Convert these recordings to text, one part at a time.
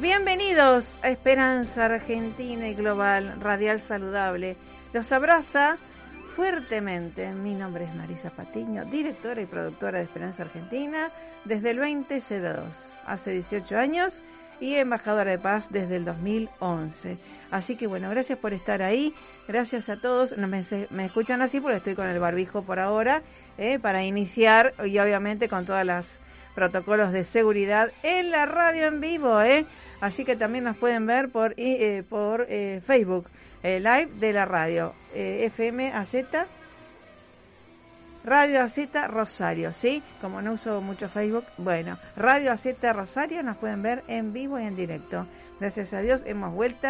bienvenidos a Esperanza Argentina y Global Radial Saludable. Los abraza fuertemente. Mi nombre es Marisa Patiño, directora y productora de Esperanza Argentina desde el 2002, hace 18 años, y embajadora de paz desde el 2011. Así que bueno, gracias por estar ahí, gracias a todos. No me, escuchan así porque estoy con el barbijo por ahora, eh, para iniciar y obviamente con todas las protocolos de seguridad en la radio en vivo, ¿eh? Así que también nos pueden ver por, eh, por eh, Facebook, eh, live de la radio, FM AZ, Radio AZ Rosario, ¿sí? Como no uso mucho Facebook, bueno, Radio AZ Rosario nos pueden ver en vivo y en directo. Gracias a Dios hemos vuelto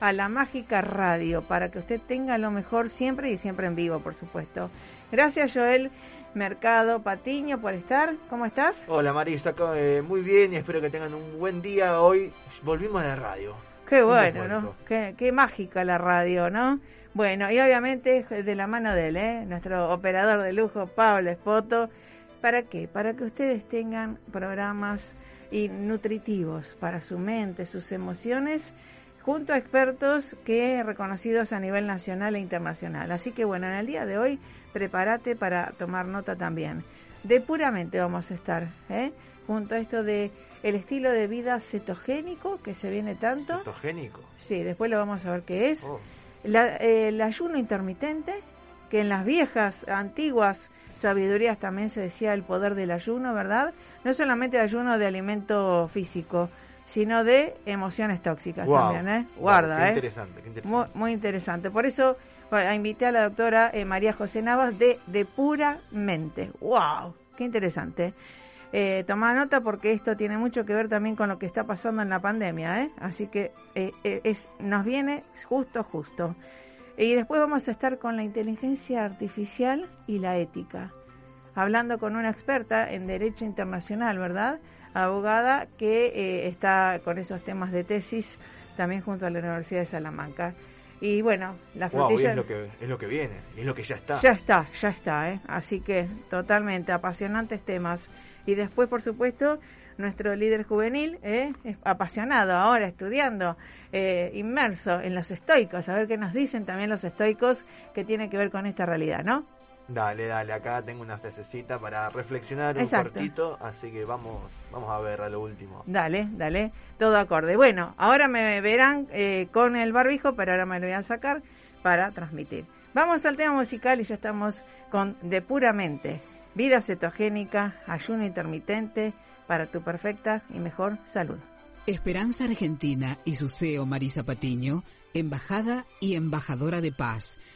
a la mágica radio para que usted tenga lo mejor siempre y siempre en vivo, por supuesto. Gracias, Joel. Mercado Patiño por estar. ¿Cómo estás? Hola Marisa, eh, muy bien y espero que tengan un buen día. Hoy volvimos de radio. Qué bueno, ¿no? Qué, qué, mágica la radio, ¿no? Bueno, y obviamente de la mano de él, ¿eh? nuestro operador de lujo, Pablo Espoto. ¿Para qué? Para que ustedes tengan programas y nutritivos para su mente, sus emociones, junto a expertos que reconocidos a nivel nacional e internacional. Así que bueno, en el día de hoy prepárate para tomar nota también. De puramente vamos a estar, ¿eh? junto a esto de el estilo de vida cetogénico que se viene tanto. ¿Cetogénico? Sí, después lo vamos a ver qué es. Oh. el ayuno intermitente, que en las viejas, antiguas sabidurías también se decía el poder del ayuno, ¿verdad? No solamente el ayuno de alimento físico, sino de emociones tóxicas también, ¿eh? Guarda, ¿eh? Interesante, qué interesante. Muy, muy interesante. Por eso invité a la doctora eh, María José Navas de De Pura Mente. ¡Wow! ¡Qué interesante! Eh, nota porque esto tiene mucho que ver también con lo que está pasando en la pandemia, ¿eh? Así que eh, es, nos viene justo, justo. Y después vamos a estar con la inteligencia artificial y la ética, hablando con una experta en Derecho Internacional, ¿verdad? Abogada que está con esos temas de tesis también junto a la Universidad de Salamanca. Y bueno, la frutilla... es, lo que, es lo que viene, es lo que ya está. Ya está, ya está, ¿eh? Así que totalmente apasionantes temas. Y después, por supuesto, nuestro líder juvenil, ¿eh? apasionado ahora, estudiando, eh, inmerso en los estoicos, a ver qué nos dicen también los estoicos que tiene que ver con esta realidad, ¿no? Dale, dale, acá tengo una frasecita para reflexionar un cortito, así que vamos, vamos a ver a lo último. Dale, dale, todo acorde. Bueno, ahora me verán eh, con el barbijo, pero ahora me lo voy a sacar para transmitir. Vamos al tema musical y ya estamos con De Puramente, vida cetogénica, ayuno intermitente para tu perfecta y mejor salud. Esperanza Argentina y su CEO Marisa Patiño, embajada y embajadora de paz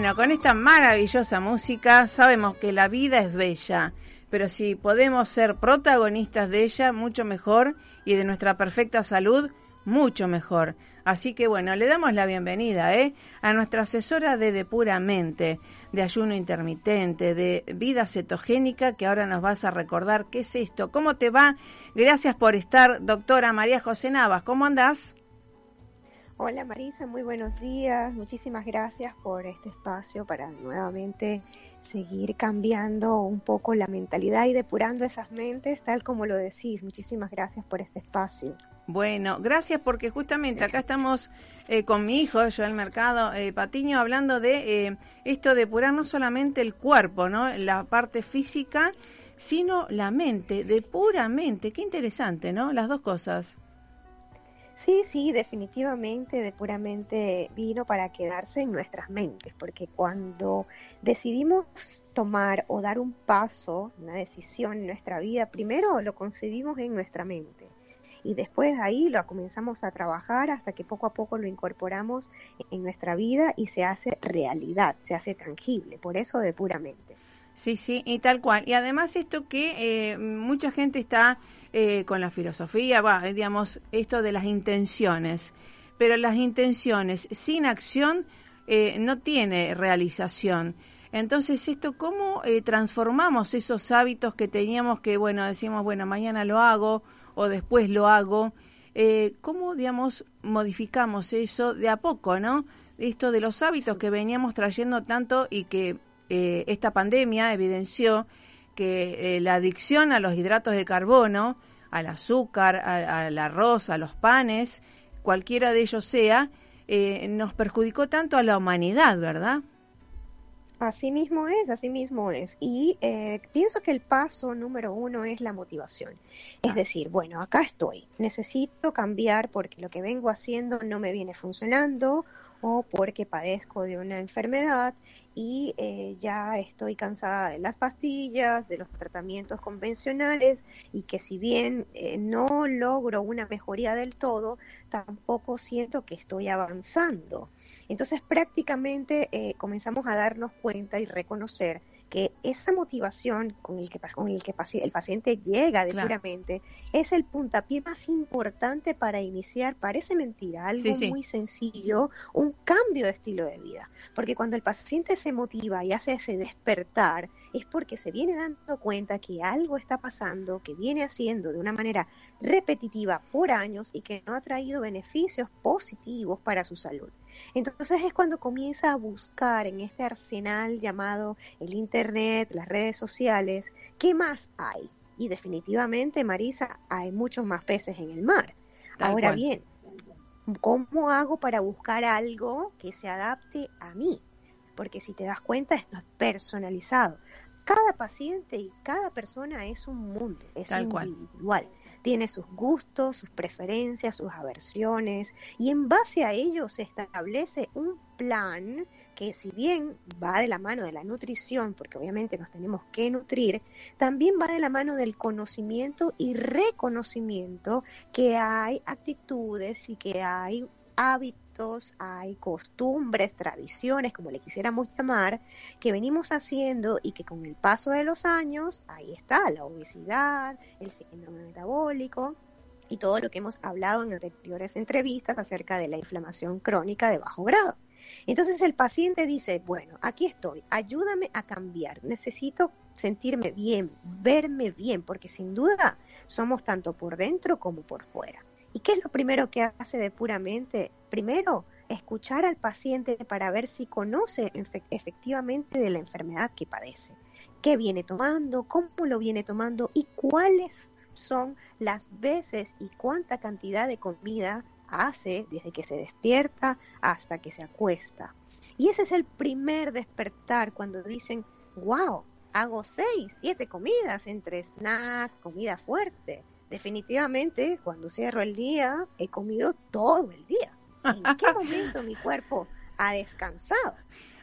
Bueno, con esta maravillosa música sabemos que la vida es bella, pero si podemos ser protagonistas de ella, mucho mejor, y de nuestra perfecta salud, mucho mejor. Así que bueno, le damos la bienvenida ¿eh? a nuestra asesora de Depuramente, de ayuno intermitente, de vida cetogénica, que ahora nos vas a recordar qué es esto, cómo te va. Gracias por estar, doctora María José Navas. ¿Cómo andás? Hola Marisa, muy buenos días. Muchísimas gracias por este espacio para nuevamente seguir cambiando un poco la mentalidad y depurando esas mentes, tal como lo decís. Muchísimas gracias por este espacio. Bueno, gracias porque justamente acá estamos eh, con mi hijo, yo el mercado eh, Patiño, hablando de eh, esto de depurar no solamente el cuerpo, ¿no? La parte física, sino la mente, de pura mente. Qué interesante, ¿no? Las dos cosas. Sí, sí, definitivamente, de puramente vino para quedarse en nuestras mentes, porque cuando decidimos tomar o dar un paso, una decisión en nuestra vida, primero lo concebimos en nuestra mente y después de ahí lo comenzamos a trabajar hasta que poco a poco lo incorporamos en nuestra vida y se hace realidad, se hace tangible, por eso de puramente. Sí, sí, y tal cual. Y además esto que eh, mucha gente está eh, con la filosofía, va, digamos, esto de las intenciones, pero las intenciones sin acción eh, no tiene realización. Entonces, esto, ¿cómo transformamos esos hábitos que teníamos que, bueno, decimos, bueno, mañana lo hago o después lo hago? ¿Cómo, digamos, modificamos eso de a poco, no? Esto de los hábitos que veníamos trayendo tanto y que eh, esta pandemia evidenció que eh, la adicción a los hidratos de carbono, al azúcar, al arroz, a los panes, cualquiera de ellos sea, eh, nos perjudicó tanto a la humanidad, ¿verdad? Así mismo es, así mismo es. Y pienso que el paso número uno es la motivación. Es ah. decir, bueno, acá estoy, necesito cambiar porque lo que vengo haciendo no me viene funcionando o porque padezco de una enfermedad y eh, ya estoy cansada de las pastillas, de los tratamientos convencionales y que si bien eh, no logro una mejoría del todo, tampoco siento que estoy avanzando. Entonces prácticamente eh, comenzamos a darnos cuenta y reconocer que esa motivación con el que, con el, que el paciente llega de puramente es el puntapié más importante para iniciar, parece mentira, algo muy sencillo, un cambio de estilo de vida. Porque cuando el paciente se motiva y hace ese despertar, es porque se viene dando cuenta que algo está pasando, que viene haciendo de una manera repetitiva por años y que no ha traído beneficios positivos para su salud. Entonces es cuando comienza a buscar en este arsenal llamado el Internet, las redes sociales, ¿qué más hay? Y definitivamente, Marisa, hay muchos más peces en el mar. Ahora bien, ¿cómo hago para buscar algo que se adapte a mí? Porque si te das cuenta, esto es personalizado. Cada paciente y cada persona es un mundo, es individual tiene sus gustos, sus preferencias, sus aversiones y en base a ello se establece un plan que si bien va de la mano de la nutrición, porque obviamente nos tenemos que nutrir, también va de la mano del conocimiento y reconocimiento que hay actitudes y que hay hábitos hay costumbres, tradiciones, como le quisiéramos llamar, que venimos haciendo y que con el paso de los años, ahí está, la obesidad, el síndrome metabólico y todo lo que hemos hablado en anteriores entrevistas acerca de la inflamación crónica de bajo grado. Entonces el paciente dice, bueno, aquí estoy, ayúdame a cambiar, necesito sentirme bien, verme bien, porque sin duda somos tanto por dentro como por fuera. ¿Y qué es lo primero que hace de puramente? Primero, escuchar al paciente para ver si conoce efectivamente de la enfermedad que padece, qué viene tomando, cómo lo viene tomando y cuáles son las veces y cuánta cantidad de comida hace desde que se despierta hasta que se acuesta. Y ese es el primer despertar cuando dicen, wow, hago seis, siete comidas entre snacks, comida fuerte definitivamente cuando cierro el día he comido todo el día. ¿En qué momento mi cuerpo ha descansado?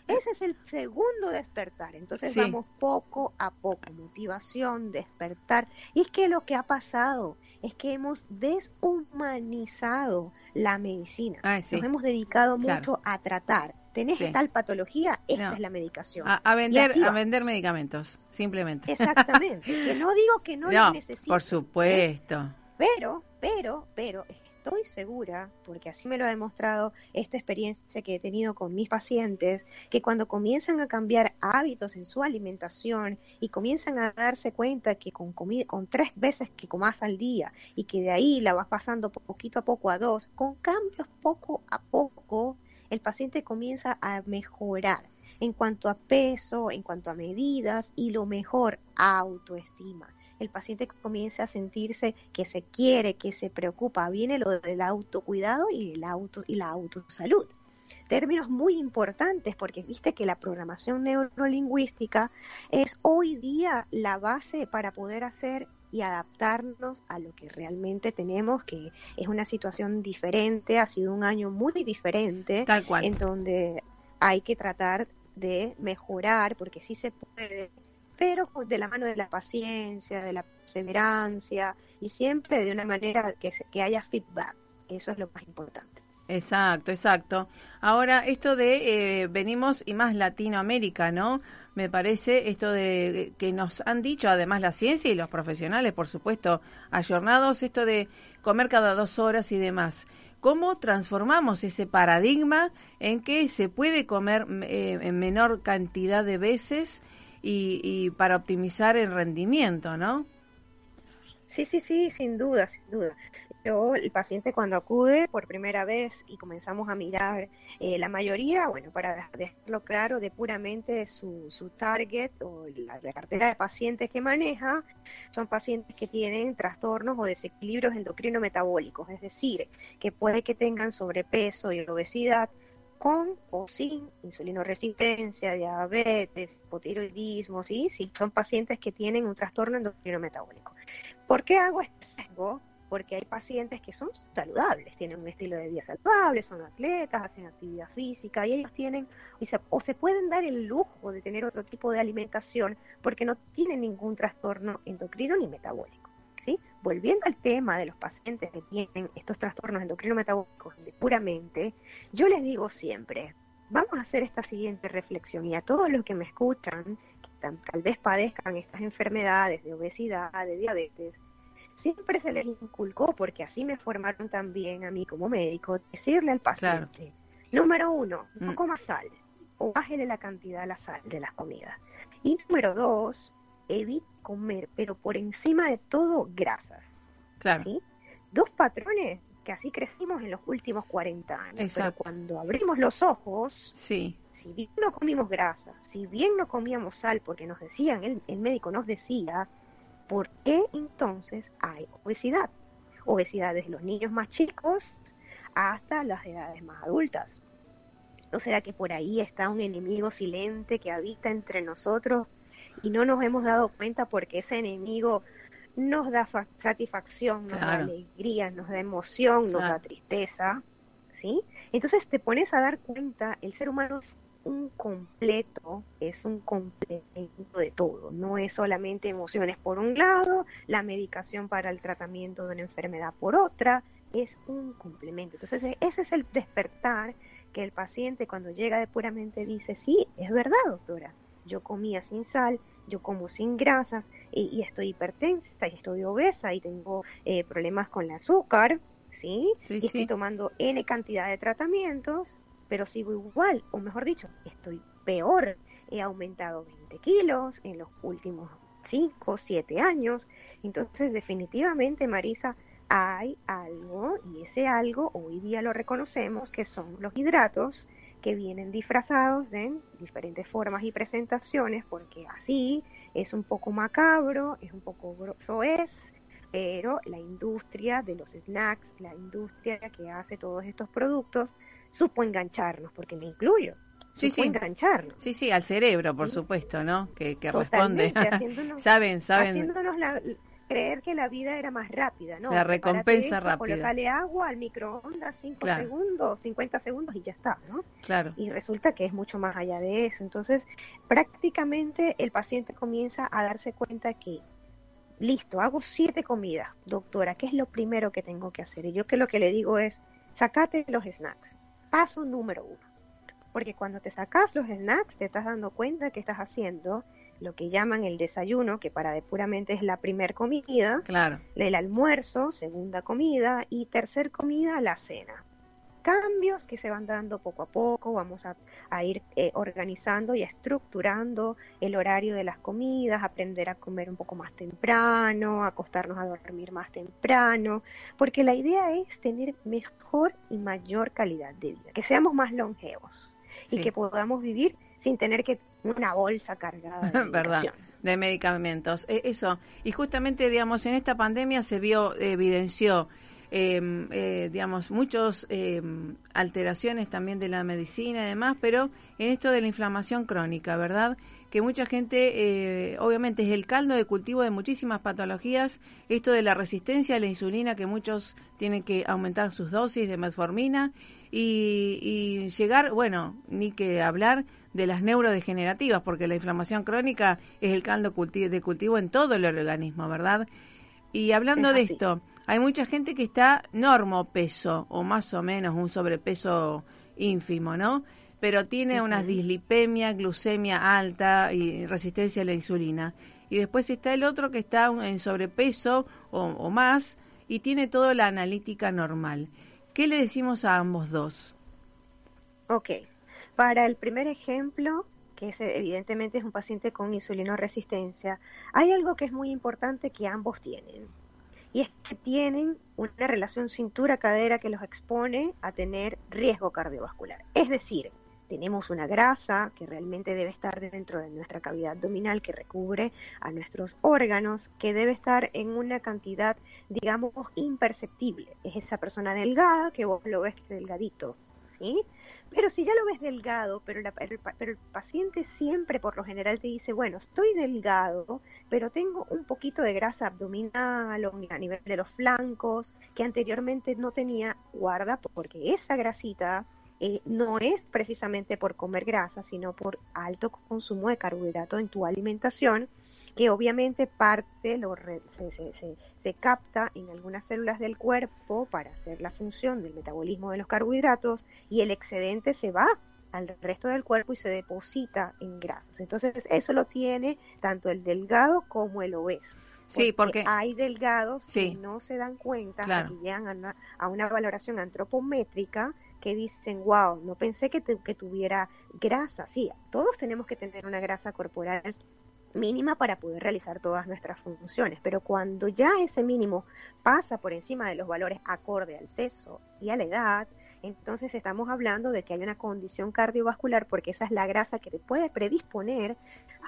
Ese es el segundo despertar. Entonces vamos poco a poco, motivación, despertar. Y es que lo que ha pasado es que hemos deshumanizado la medicina. Nos hemos dedicado mucho a tratar tenés tal patología, esta es la medicación. A, vender, a vender medicamentos, simplemente. Exactamente. que no digo que no, no necesito. Por supuesto. Pero, pero, pero, estoy segura, porque así me lo ha demostrado esta experiencia que he tenido con mis pacientes, que cuando comienzan a cambiar hábitos en su alimentación y comienzan a darse cuenta que con, comida, con tres veces que comas al día y que de ahí la vas pasando poquito a poco a dos, con cambios poco a poco, el paciente comienza a mejorar en cuanto a peso, en cuanto a medidas y lo mejor, autoestima. El paciente comienza a sentirse que se quiere, que se preocupa. Viene lo del autocuidado y, el auto, y la autosalud. términos muy importantes porque viste que la programación neurolingüística es hoy día la base para poder hacer y adaptarnos a lo que realmente tenemos, que es una situación diferente, ha sido un año muy diferente, Tal cual. en donde hay que tratar de mejorar, porque sí se puede, pero de la mano de la paciencia, de la perseverancia y siempre de una manera que, que haya feedback. Eso es lo más importante. Exacto, exacto. Ahora, esto de eh, venimos y más Latinoamérica, ¿no? Me parece esto de que nos han dicho, además la ciencia y los profesionales, por supuesto, ayornados, esto de comer cada dos horas y demás. ¿Cómo transformamos ese paradigma en que se puede comer eh, en menor cantidad de veces y, y para optimizar el rendimiento, ¿no? Sí, sí, sí, sin duda, sin duda. Yo, el paciente cuando acude por primera vez y comenzamos a mirar eh, la mayoría, bueno, para dejarlo claro, de puramente su, su target o la, la, cartera de pacientes que maneja, son pacientes que tienen trastornos o desequilibrios endocrino-metabólicos, es decir, que puede que tengan sobrepeso y obesidad con o sin insulinoresistencia, diabetes, hipotiroidismo, ¿sí? Sí, son pacientes que tienen un trastorno endocrino-metabólico. ¿Por qué hago este sesgo? Porque hay pacientes que son saludables, tienen un estilo de vida saludable, son atletas, hacen actividad física y ellos tienen o se pueden dar el lujo de tener otro tipo de alimentación porque no tienen ningún trastorno endocrino ni metabólico. ¿Sí? Volviendo al tema de los pacientes que tienen estos trastornos endocrino-metabólicos puramente, yo les digo siempre, vamos a hacer esta siguiente reflexión y a todos los que me escuchan, tal, tal vez padezcan estas enfermedades de obesidad, de diabetes, siempre se les inculcó, porque así me formaron también a mí como médico, decirle al paciente, claro. número uno, no coma sal, o bájele la cantidad de la sal de las comidas. Y número dos, evite comer, pero por encima de todo, grasas. Claro. ¿sí? Dos patrones que así crecimos en los últimos 40 años. Exacto. Pero cuando abrimos los ojos, sí. si bien no comimos grasa, si bien no comíamos sal, porque nos decían, el, el médico nos decía, ¿por qué entonces hay obesidad? Obesidad desde los niños más chicos hasta las edades más adultas. ¿No será que por ahí está un enemigo silente que habita entre nosotros y no nos hemos dado cuenta porque ese enemigo nos da satisfacción, nos claro. da alegría, nos da emoción, nos claro. da tristeza? ¿Sí? Entonces te pones a dar cuenta, el ser humano es un completo, es un complemento de todo, no es solamente emociones por un lado, la medicación para el tratamiento de una enfermedad por otra, es un complemento. Entonces ese es el despertar que el paciente cuando llega de puramente dice, sí, es verdad doctora, yo comía sin sal, yo como sin grasas y, y estoy hipertensa y estoy obesa y tengo eh, problemas con el azúcar, ¿sí? sí y sí. estoy tomando N cantidad de tratamientos pero sigo igual, o mejor dicho, estoy peor. He aumentado 20 kilos en los últimos 5, 7 años. Entonces, definitivamente, Marisa, hay algo, y ese algo hoy día lo reconocemos, que son los hidratos que vienen disfrazados en diferentes formas y presentaciones, porque así es un poco macabro, es un poco grosso es, pero la industria de los snacks, la industria que hace todos estos productos, supo engancharnos, porque me incluyo. Sí, supo sí. engancharnos. Sí, sí, al cerebro, por supuesto, ¿no? Que, que responde. Saben, saben. Haciéndonos la, creer que la vida era más rápida, ¿no? La recompensa rápida. Colocale agua al microondas 5 claro. segundos, 50 segundos y ya está, ¿no? Claro. Y resulta que es mucho más allá de eso. Entonces, prácticamente el paciente comienza a darse cuenta que listo, hago siete comidas, doctora, ¿qué es lo primero que tengo que hacer? Y yo que lo que le digo es, sacate los snacks paso número uno. Porque cuando te sacas los snacks, te estás dando cuenta que estás haciendo lo que llaman el desayuno, que para de puramente es la primer comida, claro. el almuerzo, segunda comida y tercer comida, la cena. Cambios que se van dando poco a poco, vamos a, a ir eh, organizando y estructurando el horario de las comidas, aprender a comer un poco más temprano, acostarnos a dormir más temprano, porque la idea es tener mejor y mayor calidad de vida, que seamos más longevos sí. y que podamos vivir sin tener que una bolsa cargada de ¿verdad? de medicamentos. Eh, eso, y justamente, digamos, en esta pandemia se vio, evidenció em, eh, digamos, muchas em, alteraciones también de la medicina y demás, pero en esto de la inflamación crónica, ¿verdad? Que mucha gente, eh, obviamente, es el caldo de cultivo de muchísimas patologías, esto de la resistencia a la insulina, que muchos tienen que aumentar sus dosis de metformina y, y llegar, bueno, ni que hablar de las neurodegenerativas, porque la inflamación crónica es el caldo de cultivo en todo el organismo, ¿verdad? Y hablando de esto, hay mucha gente que está normo peso o más o menos un sobrepeso ínfimo, ¿no? Pero tiene una dislipemia, glucemia alta y resistencia a la insulina. Y después está el otro que está en sobrepeso o, o más y tiene toda la analítica normal. ¿Qué le decimos a ambos dos? Ok. Para el primer ejemplo, que es, evidentemente es un paciente con insulinoresistencia, hay algo que es muy importante que ambos tienen y es que tienen una relación cintura-cadera que los expone a tener riesgo cardiovascular. Es decir, tenemos una grasa que realmente debe estar dentro de nuestra cavidad abdominal que recubre a nuestros órganos, que debe estar en una cantidad, digamos, imperceptible. Es esa persona delgada que vos lo ves delgadito, ¿sí? Pero si ya lo ves delgado, pero, pero, el paciente siempre por lo general te dice, bueno, estoy delgado, pero tengo un poquito de grasa abdominal o a nivel de los flancos que anteriormente no tenía, guarda, porque esa grasita eh, no es precisamente por comer grasa, sino por alto consumo de carbohidrato en tu alimentación que obviamente parte lo se, capta en algunas células del cuerpo para hacer la función del metabolismo de los carbohidratos y el excedente se va al resto del cuerpo y se deposita en grasas. Entonces eso lo tiene tanto el delgado como el obeso. Sí, porque, hay delgados que no se dan cuenta, que llegan a una, a una, valoración antropométrica que dicen, wow, no pensé que, que tuviera grasa. Sí, todos tenemos que tener una grasa corporal mínima para poder realizar todas nuestras funciones. Pero cuando ya ese mínimo pasa por encima de los valores acorde al sexo y a la edad, entonces estamos hablando de que hay una condición cardiovascular porque esa es la grasa que te puede predisponer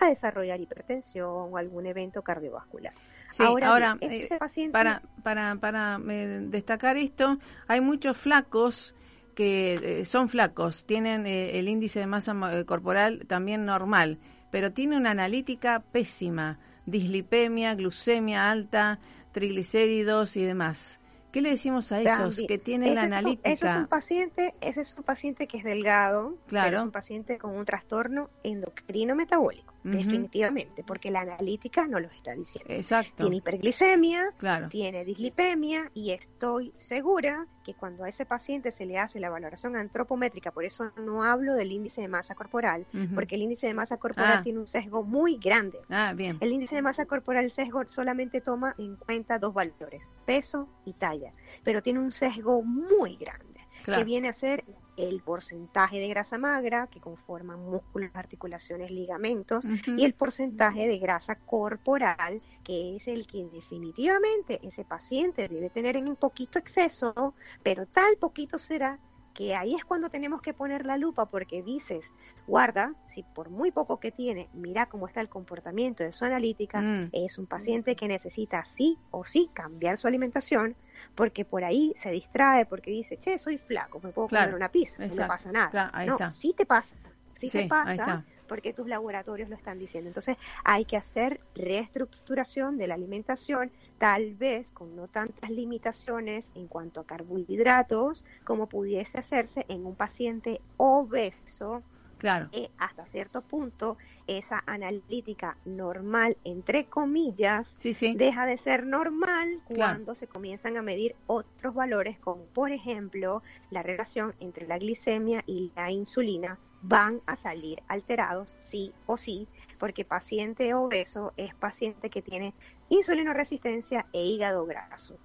a desarrollar hipertensión o algún evento cardiovascular. Sí, ahora, eh, para, para, para eh, destacar esto, hay muchos flacos que eh, son flacos, tienen el índice de masa corporal también normal pero tiene una analítica pésima, dislipemia, glucemia alta, triglicéridos y demás. ¿Qué le decimos a esos que tienen la analítica? Eso es un paciente, ese es un paciente que es delgado, claro. es un paciente con un trastorno endocrino metabólico definitivamente, porque la analítica no lo está diciendo. Exacto. Tiene hiperglicemia, tiene dislipemia y estoy segura que cuando a ese paciente se le hace la valoración antropométrica, por eso no hablo del índice de masa corporal, porque el índice de masa corporal ah. tiene un sesgo muy grande. Ah, bien. El índice de masa corporal, el sesgo solamente toma en cuenta dos valores, peso y talla, pero tiene un sesgo muy grande, que viene a ser el porcentaje de grasa magra que conforman músculos, articulaciones, ligamentos y el porcentaje de grasa corporal que es el que definitivamente ese paciente debe tener en un poquito exceso, pero tal poquito será que ahí es cuando tenemos que poner la lupa porque dices, guarda, si por muy poco que tiene, mira cómo está el comportamiento de su analítica, mm. es un paciente que necesita sí o sí cambiar su alimentación, porque por ahí se distrae, porque dice, che, soy flaco, me puedo comer una pizza, no me pasa nada. no, sí te pasa, sí, te pasa, porque tus laboratorios lo están diciendo. Entonces hay que hacer reestructuración de la alimentación, tal vez con no tantas limitaciones en cuanto a carbohidratos como pudiese hacerse en un paciente obeso Claro. Eh, hasta cierto punto, esa analítica normal, entre comillas, deja de ser normal cuando se comienzan a medir otros valores, como por ejemplo la relación entre la glicemia y la insulina, van a salir alterados, sí o sí, porque paciente obeso es paciente que tiene insulinoresistencia e hígado graso.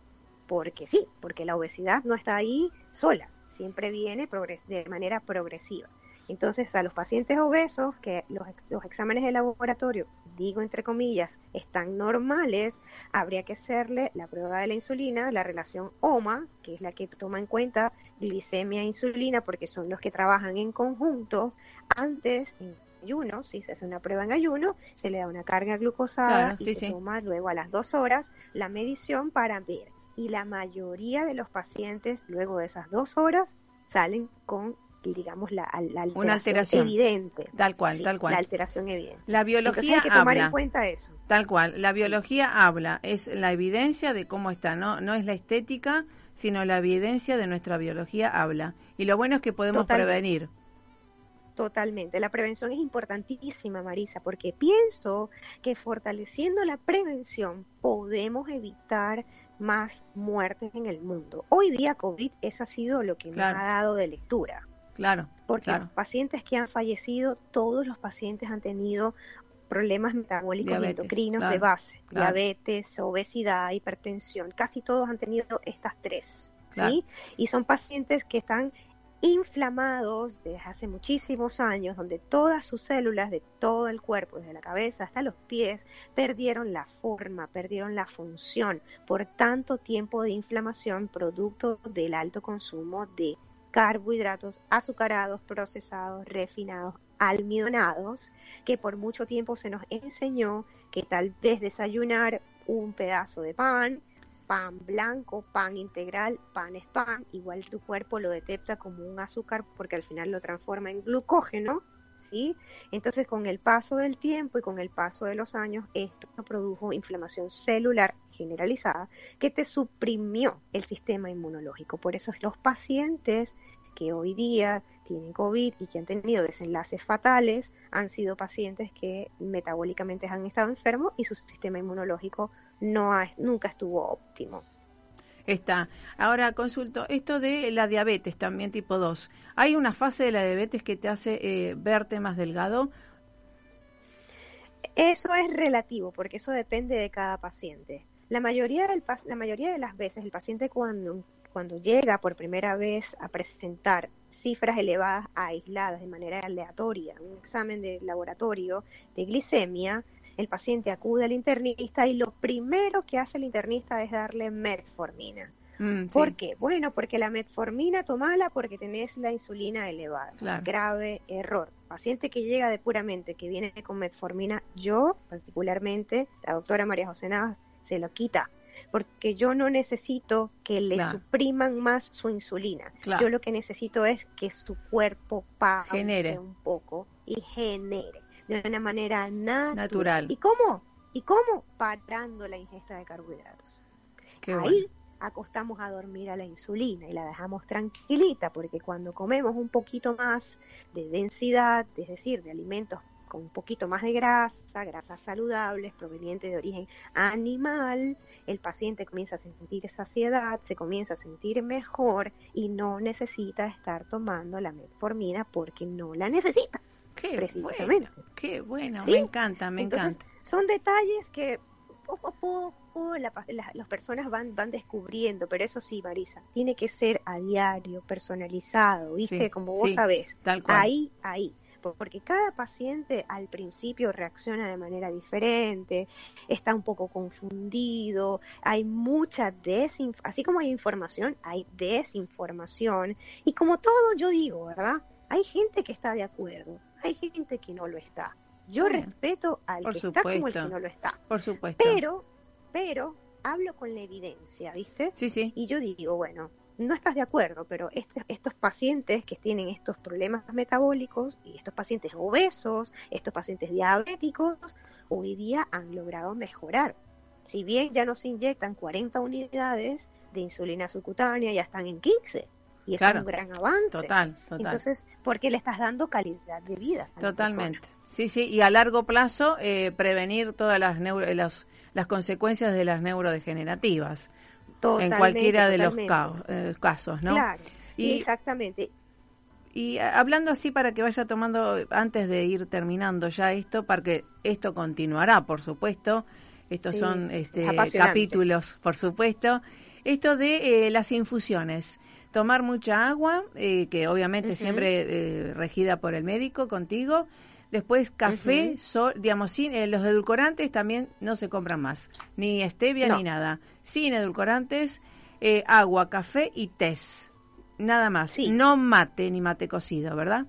Porque sí, porque la obesidad no está ahí sola, siempre viene de manera progresiva. Entonces, a los pacientes obesos, que los, los, exámenes de laboratorio, digo entre comillas, están normales, habría que hacerle la prueba de la insulina, la relación OMA, que es la que toma en cuenta glicemia e insulina, porque son los que trabajan en conjunto. Antes, en ayuno, si se hace una prueba en ayuno, se le da una carga glucosada y se toma luego a las dos horas la medición para ver. Y la mayoría de los pacientes luego de esas dos horas salen con digamos la, alteración, Una alteración evidente. Tal cual tal cual. la alteración evidente. La biología hay que tomar en cuenta eso. Tal cual. La biología habla. Es la evidencia de cómo está. No no es la estética sino la evidencia de nuestra biología habla. Y lo bueno es que podemos prevenir. Totalmente. La prevención es importantísima, Marisa, porque pienso que fortaleciendo la prevención podemos evitar más muertes en el mundo. Hoy día COVID eso ha sido lo que me ha dado de lectura. Claro. Porque los pacientes que han fallecido, todos los pacientes han tenido problemas metabólicos y endocrinos de base, diabetes, obesidad, hipertensión, casi todos han tenido estas tres, ¿sí? Y son pacientes que están inflamados desde hace muchísimos años, donde todas sus células de todo el cuerpo, desde la cabeza hasta los pies, perdieron la forma, perdieron la función por tanto tiempo de inflamación producto del alto consumo de carbohidratos azucarados, procesados, refinados, almidonados, que por mucho tiempo se nos enseñó que tal vez desayunar un pedazo de pan, pan blanco, pan integral, pan es pan, igual tu cuerpo lo detecta como un azúcar porque al final lo transforma en glucógeno, ¿sí? Entonces con el paso del tiempo y con el paso de los años, esto produjo inflamación celular generalizada que te suprimió el sistema inmunológico. Por eso los pacientes que hoy día tienen COVID y que han tenido desenlaces fatales han sido pacientes que metabólicamente han estado enfermos y su sistema inmunológico no nunca estuvo óptimo. Está. Ahora consulto, esto de la diabetes también tipo 2. ¿Hay una fase de la diabetes que te hace eh, verte más delgado? Eso es relativo, porque eso depende de cada paciente. La mayoría, del, la mayoría de las veces el paciente cuando, cuando llega por primera vez a presentar cifras elevadas aisladas de manera aleatoria, un examen de laboratorio de glicemia, el paciente acude al internista y lo primero que hace el internista es darle metformina. Mm, ¿Por qué? Bueno, porque la metformina tomala porque tenés la insulina elevada. Grave error. Paciente que llega de puramente, que viene con metformina, yo particularmente, la doctora María José Navas, se lo quita. Porque yo no necesito que le supriman más su insulina. Yo lo que necesito es que su cuerpo pague un poco y genere de una manera natural. ¿Y cómo? ¿Y cómo? Parando la ingesta de carbohidratos. Ahí acostamos a dormir a la insulina y la dejamos tranquilita porque cuando comemos un poquito más de densidad, es decir, de alimentos con un poquito más de grasa, grasas saludables provenientes de origen animal, el paciente comienza a sentir saciedad, se comienza a sentir mejor y no necesita estar tomando la metformina porque no la necesita. Qué precisamente. Bueno, qué bueno, me encanta, me encanta. Son detalles que poco a poco las personas van, van descubriendo, pero eso sí, Marisa, tiene que ser a diario, personalizado, ¿viste? Como vos sabés. Ahí, ahí porque cada paciente al principio reacciona de manera diferente, está un poco confundido, hay mucha desinformación, así como hay información, hay desinformación, y como todo yo digo, ¿verdad? Hay gente que está de acuerdo, hay gente que no lo está. Yo respeto al que está como el que no lo está. Por supuesto. Pero, pero hablo con la evidencia, ¿viste? Sí, sí. Y yo digo, bueno, no estás de acuerdo, pero este, estos pacientes que tienen estos problemas metabólicos y estos pacientes obesos, estos pacientes diabéticos, hoy día han logrado mejorar. Si bien ya no se inyectan 40 unidades de insulina subcutánea, ya están en 15. Y eso es un gran avance. Total, total. Entonces, porque le estás dando calidad de vida. Totalmente. Sí, sí, y a largo plazo eh, prevenir todas las, neuro, las, las consecuencias de las neurodegenerativas. En cualquiera de los eh, casos, ¿no? Claro, y, exactamente. Y hablando así para que vaya tomando, antes de ir terminando ya esto, para que esto continuará, por supuesto, estos son este, capítulos, por supuesto, esto de eh, las infusiones tomar mucha agua, eh, que obviamente siempre eh, regida por el médico contigo. Después café, sol, digamos, sin, eh, los edulcorantes también no se compran más, ni stevia ni nada. Sin edulcorantes, agua, café y té. Nada más. No mate ni mate cocido, ¿verdad?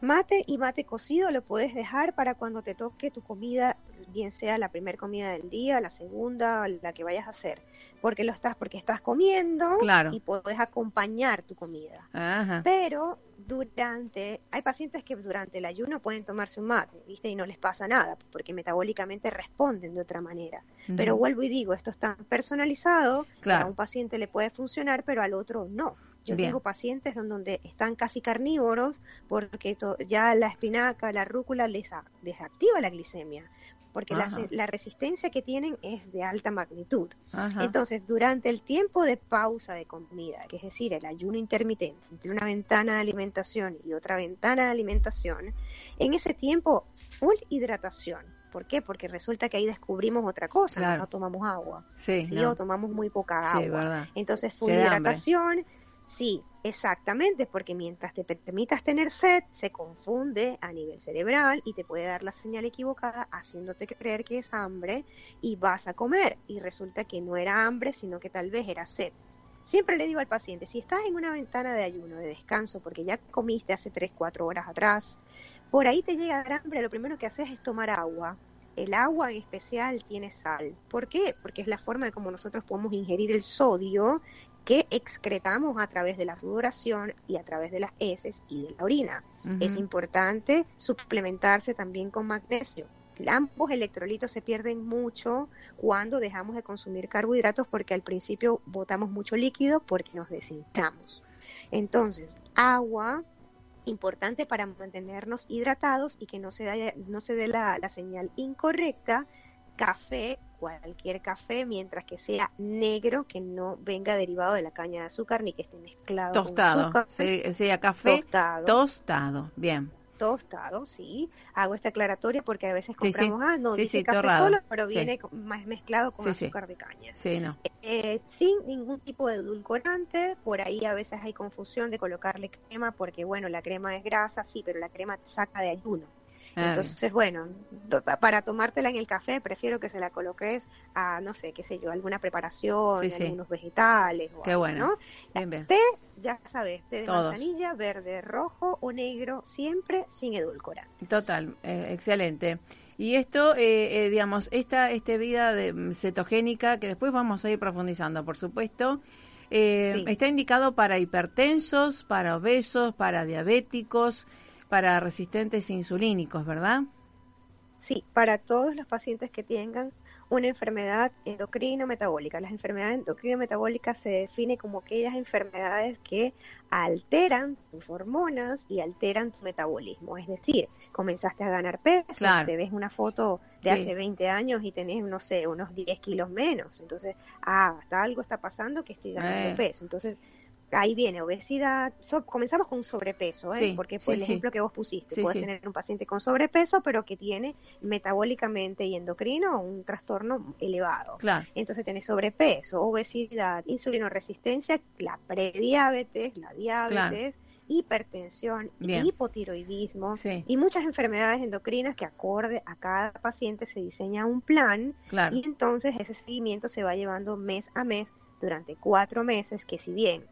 Mate y mate cocido lo puedes dejar para cuando te toque tu comida, bien sea la primera comida del día, la segunda, la que vayas a hacer porque lo estás porque estás comiendo y puedes acompañar tu comida. Pero durante hay pacientes que durante el ayuno pueden tomarse un mate, ¿viste? Y no les pasa nada, porque metabólicamente responden de otra manera. Pero vuelvo y digo, esto está personalizado, a un paciente le puede funcionar, pero al otro no. Yo tengo pacientes donde están casi carnívoros porque ya la espinaca, la rúcula les desactiva la glicemia porque la, resistencia que tienen es de alta magnitud. Entonces, durante el tiempo de pausa de comida, que es decir, el ayuno intermitente, entre una ventana de alimentación y otra ventana de alimentación, en ese tiempo, full hidratación. ¿Por qué? Porque resulta que ahí descubrimos otra cosa, no tomamos agua, sí, o tomamos muy poca agua. Entonces, full hidratación, Sí, exactamente, porque mientras te permitas tener sed, se confunde a nivel cerebral y te puede dar la señal equivocada haciéndote creer que es hambre y vas a comer y resulta que no era hambre, sino que tal vez era sed. Siempre le digo al paciente, si estás en una ventana de ayuno, de descanso, porque ya comiste hace 3, 4 horas atrás, por ahí te llega a dar hambre, lo primero que haces es tomar agua. El agua en especial tiene sal. ¿Por qué? Porque es la forma de cómo nosotros podemos ingerir el sodio que excretamos a través de la sudoración y a través de las heces y de la orina. Es importante suplementarse también con magnesio. Ambos electrolitos se pierden mucho cuando dejamos de consumir carbohidratos porque al principio botamos mucho líquido porque nos deshinchamos. Entonces, agua, importante para mantenernos hidratados y que no se, no dé la, la señal incorrecta café, cualquier café, mientras que sea negro, que no venga derivado de la caña de azúcar ni que esté mezclado tostado, con azúcar. sea café tostado. tostado, bien. Tostado, sí. Hago esta aclaratoria porque a veces compramos, ah, no, dice café solo, pero viene más mezclado con azúcar de caña. Sí, no. Eh, sin ningún tipo de edulcorante, por ahí a veces hay confusión de colocarle crema porque, bueno, la crema es grasa, sí, pero la crema te saca de ayuno. Entonces, bueno, para tomártela en el café, prefiero que se la coloques a, no sé, qué sé yo, alguna preparación, algunos vegetales. O qué bueno. Té, ya sabes, té de manzanilla, verde, rojo o negro, siempre sin edulcorante. Total, eh, excelente. Y esto, eh, eh, digamos, esta este vida de, mm, cetogénica, que después vamos a ir profundizando, por supuesto, está indicado para hipertensos, para obesos, para diabéticos, para resistentes insulínicos, ¿verdad? Sí, para todos los pacientes que tengan una enfermedad endocrino-metabólica. Las enfermedades endocrino-metabólicas se define como aquellas enfermedades que alteran tus hormonas y alteran tu metabolismo. Es decir, comenzaste a ganar peso, te ves una foto de hace 20 años y tenés, no sé, unos 10 kilos menos. Entonces, ah, hasta algo está pasando que estoy ganando eh. peso. Entonces, ahí viene obesidad, comenzamos con sobrepeso, ¿eh? porque fue el ejemplo que vos pusiste, puedes tener un paciente con sobrepeso pero que tiene metabólicamente y endocrino un trastorno elevado. Claro. Entonces tiene sobrepeso, obesidad, insulinoresistencia, la prediabetes, la diabetes. hipertensión, hipotiroidismo y muchas enfermedades endocrinas que acorde a cada paciente se diseña un plan y entonces ese seguimiento se va llevando mes a mes durante cuatro meses que si bien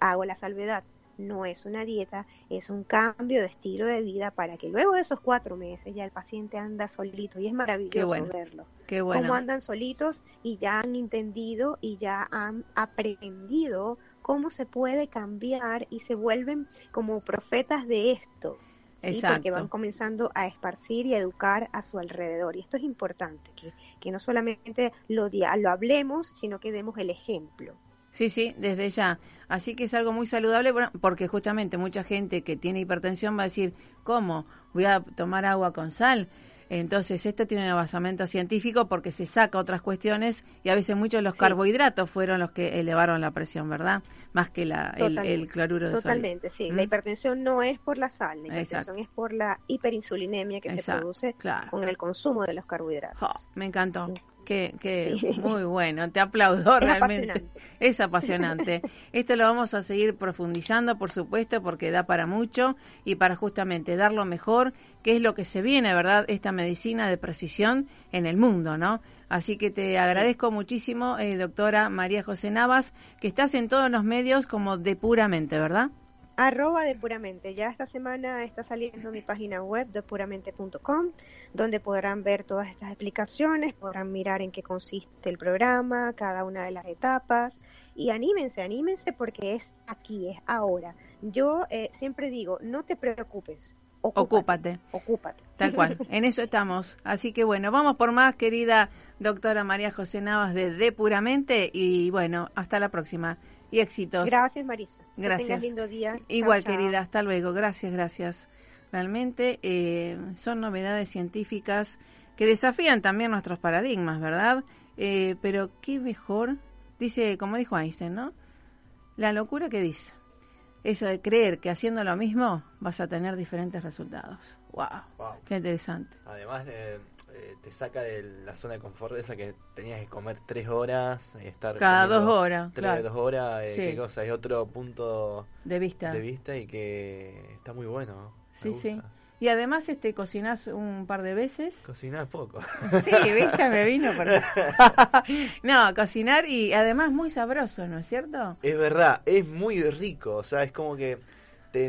hago la salvedad, no es una dieta, es un cambio de estilo de vida para que luego de esos cuatro meses ya el paciente anda solito y es maravilloso verlo. Qué bueno. Cómo andan solitos y ya han entendido y ya han aprendido cómo se puede cambiar y se vuelven como profetas de esto. Porque van comenzando a esparcir y a educar a su alrededor. Y esto es importante, que, que no solamente lo, lo hablemos, sino que demos el ejemplo. Sí, sí, desde ya. Así que es algo muy saludable porque justamente mucha gente que tiene hipertensión va a decir, ¿cómo? Voy a tomar agua con sal. Entonces, esto tiene un basamento científico porque se saca otras cuestiones y a veces muchos de los carbohidratos fueron los que elevaron la presión, ¿verdad? Más que la, el, cloruro de Totalmente, sí. La ¿Mm? hipertensión no es por la sal, la hipertensión es por la hiperinsulinemia que se produce con el consumo de los carbohidratos. me encantó. Que, que muy bueno, te aplaudo realmente. Es apasionante. Esto lo vamos a seguir profundizando, por supuesto, porque da para mucho y para justamente dar lo mejor, que es lo que se viene, ¿verdad? Esta medicina de precisión en el mundo, ¿no? Así que te agradezco muchísimo, eh, doctora María José Navas, que estás en todos los medios como de puramente, ¿verdad? Arroba de Puramente. Ya esta semana está saliendo mi página web de puramente.com, donde podrán ver todas estas explicaciones, podrán mirar en qué consiste el programa, cada una de las etapas. Y anímense, anímense porque es aquí, es ahora. Yo eh, siempre digo, no te preocupes, Ocúpate. Ocúpate. Tal cual. En eso estamos. Así que bueno, vamos por más, querida doctora María José Navas de De Puramente. Y bueno, hasta la próxima. Y éxitos. Gracias, Marisa. Gracias. Que tengas lindo día. Igual, querida. Hasta luego. Gracias, gracias. Realmente eh, son novedades científicas que desafían también nuestros paradigmas, ¿verdad? Eh, pero qué mejor, dice, como dijo Einstein, ¿no? La locura que dice. Eso de creer que haciendo lo mismo vas a tener diferentes resultados. ¡Wow! ¡Qué interesante! Además, eh, te saca de la zona de confort esa que tenías que comer tres horas, y estar cada dos horas, tres claro. dos horas, eh, qué cosa, es otro punto de vista, de vista y que está muy bueno. Sí, sí. Y además este cocinás un par de veces. Cocinar poco. Sí, viste, me vino. no, cocinar y además muy sabroso, ¿no es cierto? Es verdad, es muy rico, o sea, es como que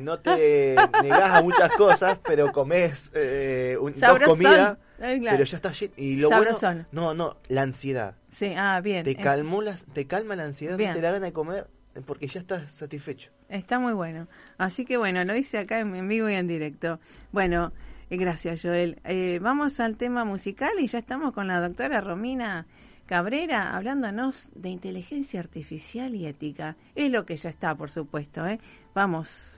no te negás a muchas cosas, pero comes eh, un, dos comidas, pero ya está Y lo bueno, no, no, la ansiedad. Sí, ah, bien. Te, calmó te calma la ansiedad, te da ganas de comer porque ya estás satisfecho. Está muy bueno. Así que bueno, lo hice acá en, vivo y en directo. Bueno, eh, gracias Joel. Eh, vamos al tema musical y ya estamos con la doctora Romina Cabrera hablándonos de inteligencia artificial y ética. Es lo que ya está, por supuesto. ¿eh? Vamos.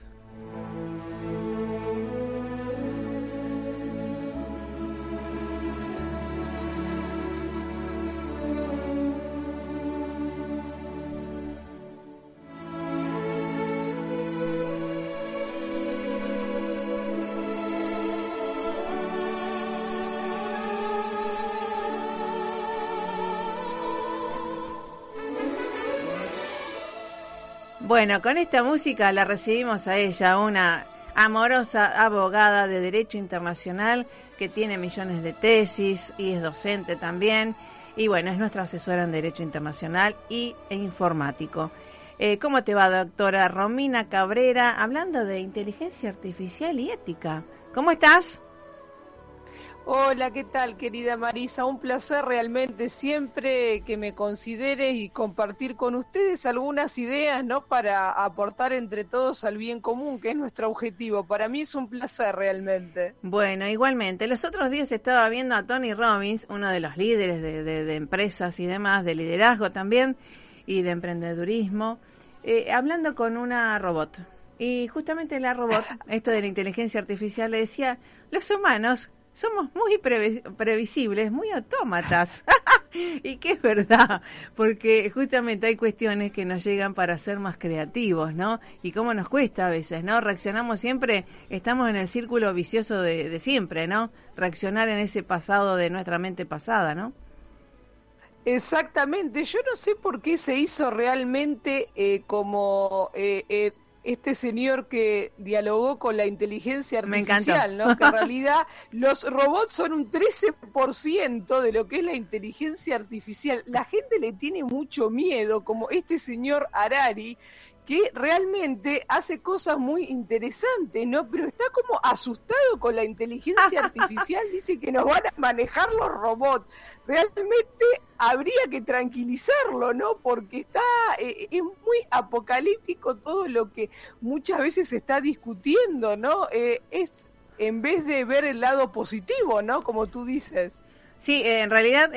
Bueno, con esta música la recibimos a ella, una amorosa abogada de Derecho Internacional que tiene millones de tesis y es docente también. Y bueno, es nuestra asesora en Derecho Internacional y, e informático. Eh, ¿Cómo te va, doctora Romina Cabrera? Hablando de inteligencia artificial y ética. ¿Cómo estás? Hola, ¿qué tal, querida Marisa? Un placer realmente siempre que me consideres y compartir con ustedes algunas ideas, ¿no? Para aportar entre todos al bien común, que es nuestro objetivo. Para mí es un placer realmente. Bueno, igualmente. Los otros días estaba viendo a Tony Robbins, uno de los líderes de, empresas y demás, de liderazgo también y de emprendedurismo, eh, hablando con una robot. Y justamente la robot, esto de la inteligencia artificial, le decía, los humanos somos muy previsibles, muy autómatas. y que es verdad, porque justamente hay cuestiones que nos llegan para ser más creativos, ¿no? Y cómo nos cuesta a veces, ¿no? Reaccionamos siempre, estamos en el círculo vicioso de, siempre, ¿no? Reaccionar en ese pasado de nuestra mente pasada, ¿no? Exactamente, yo no sé por qué se hizo realmente eh, como eh, eh, este señor que dialogó con la inteligencia artificial, ¿no? Que en realidad los robots son un 13% de lo que es la inteligencia artificial. La gente le tiene mucho miedo, como este señor Harari, que realmente hace cosas muy interesantes, ¿no? Pero está como asustado con la inteligencia artificial, dice que nos van a manejar los robots realmente habría que tranquilizarlo, ¿no? Porque está eh, es muy apocalíptico todo lo que muchas veces se está discutiendo, ¿no? Eh, es en vez de ver el lado positivo, ¿no? Como tú dices. Sí, eh, en realidad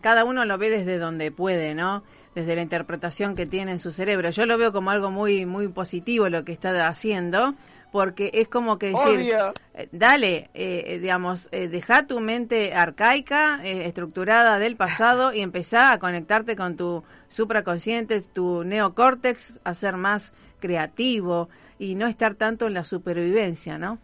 cada uno lo ve desde donde puede, ¿no? Desde la interpretación que tiene en su cerebro. Yo lo veo como algo muy muy positivo lo que está haciendo porque es como que decir, eh, dale, eh, eh, digamos, eh, deja tu mente arcaica, estructurada del pasado y empezá a conectarte con tu supraconsciente, tu neocórtex, a ser más creativo y no estar tanto en la supervivencia, ¿no?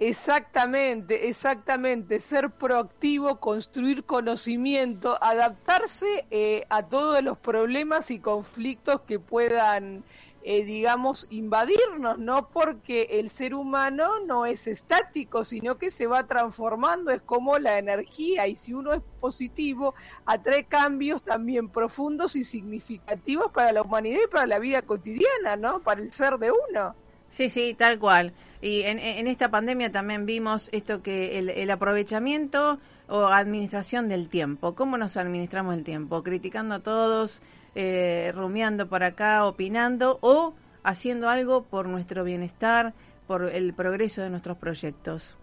Exactamente, exactamente. Ser proactivo, construir conocimiento, adaptarse a todos los problemas y conflictos que puedan eh, digamos, invadirnos, no porque el ser humano no es estático, sino que se va transformando, es como la energía, y si uno es positivo, atrae cambios también profundos y significativos para la humanidad y para la vida cotidiana, ¿no? Para el ser de uno. Sí, sí, tal cual. Y en, esta pandemia también vimos esto que el, aprovechamiento o administración del tiempo. ¿Cómo nos administramos el tiempo? Criticando a todos, eh, rumiando por acá, opinando o haciendo algo por nuestro bienestar, por el progreso de nuestros proyectos.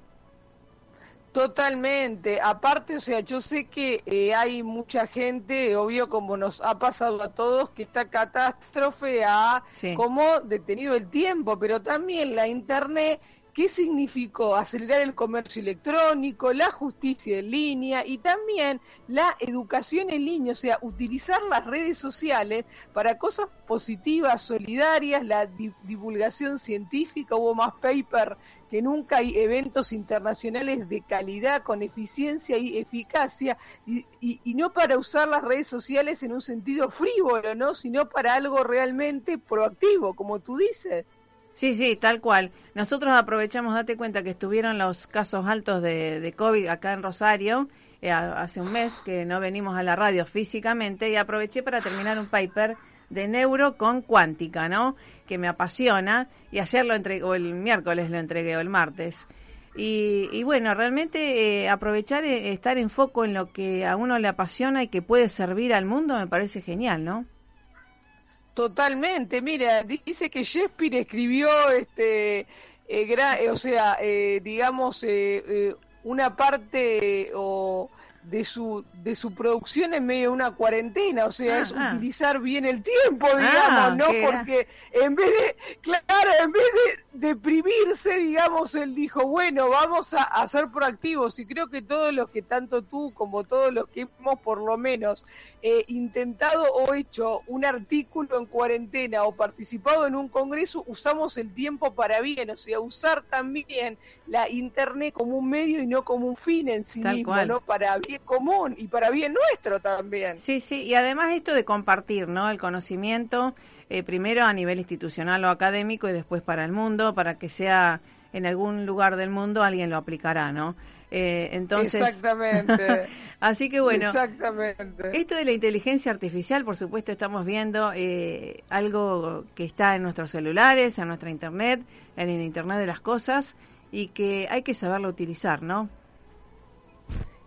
Totalmente. Aparte, o sea, yo sé que eh, hay mucha gente, obvio como nos ha pasado a todos, que esta catástrofe ha como detenido el tiempo, pero también la Internet ¿Qué significó acelerar el comercio electrónico, la justicia en línea y también la educación en línea? O sea, utilizar las redes sociales para cosas positivas, solidarias, la divulgación científica, hubo más paper que nunca, hay eventos internacionales de calidad, con eficiencia y eficacia, y, y no para usar las redes sociales en un sentido frívolo, ¿no? sino para algo realmente proactivo, como tú dices. Sí, sí, tal cual. Nosotros aprovechamos, date cuenta que estuvieron los casos altos de, de COVID acá en Rosario eh, hace un mes que no venimos a la radio físicamente y aproveché para terminar un paper de neuro con cuántica, ¿no? Que me apasiona y ayer lo entregué, o el miércoles lo entregué, o el martes. Y, y bueno, realmente eh, aprovechar, eh, estar en foco en lo que a uno le apasiona y que puede servir al mundo me parece genial, ¿no? Totalmente, mira, dice que Shakespeare escribió, este, eh, eh, o sea, eh, digamos, una parte o de su de su producción en medio de una cuarentena, o sea, es utilizar bien el tiempo, ah, digamos, ¿no? Porque en vez de, claro, en vez de deprimirse, digamos, él dijo, bueno, vamos a, a ser proactivos y creo que todos los que tanto tú como todos los que hemos por lo menos eh, intentado o hecho un artículo en cuarentena o participado en un congreso, usamos el tiempo para bien, o sea, usar también la internet como un medio y no como un fin en sí mismo, ¿no? Para bien común y para bien nuestro también. Sí, sí, y además esto de compartir, ¿no? El conocimiento, eh, primero a nivel institucional o académico y después para el mundo, para que sea en algún lugar del mundo alguien lo aplicará, ¿no? Eh, entonces, Exactamente. así que bueno, Exactamente. esto de la inteligencia artificial, por supuesto, estamos viendo eh, algo que está en nuestros celulares, en nuestra internet, en el internet de las cosas y que hay que saberlo utilizar, ¿no?